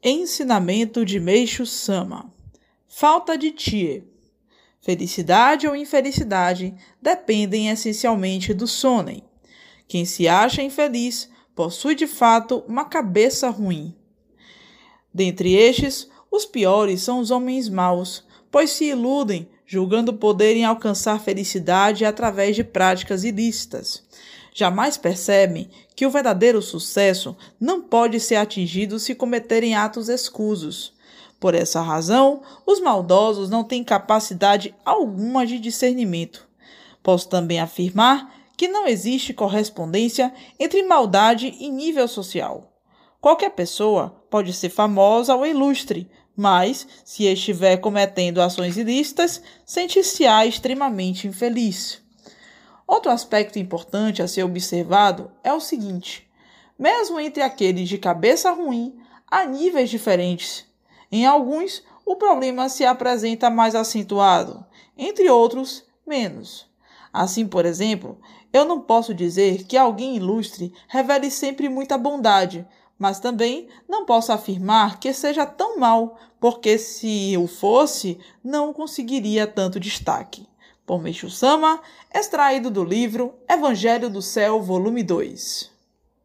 Ensinamento de Meixo Sama: Falta de Tie. Felicidade ou infelicidade dependem essencialmente do sonem. Quem se acha infeliz possui de fato uma cabeça ruim. Dentre estes, os piores são os homens maus, pois se iludem, julgando poderem alcançar felicidade através de práticas ilícitas jamais percebem que o verdadeiro sucesso não pode ser atingido se cometerem atos escusos. Por essa razão, os maldosos não têm capacidade alguma de discernimento. Posso também afirmar que não existe correspondência entre maldade e nível social. Qualquer pessoa pode ser famosa ou ilustre, mas, se estiver cometendo ações ilícitas, sentir-se-á extremamente infeliz. Outro aspecto importante a ser observado é o seguinte: mesmo entre aqueles de cabeça ruim, há níveis diferentes. Em alguns, o problema se apresenta mais acentuado, entre outros, menos. Assim, por exemplo, eu não posso dizer que alguém ilustre revele sempre muita bondade, mas também não posso afirmar que seja tão mal, porque se o fosse, não conseguiria tanto destaque por Sama, extraído do livro Evangelho do Céu, volume 2.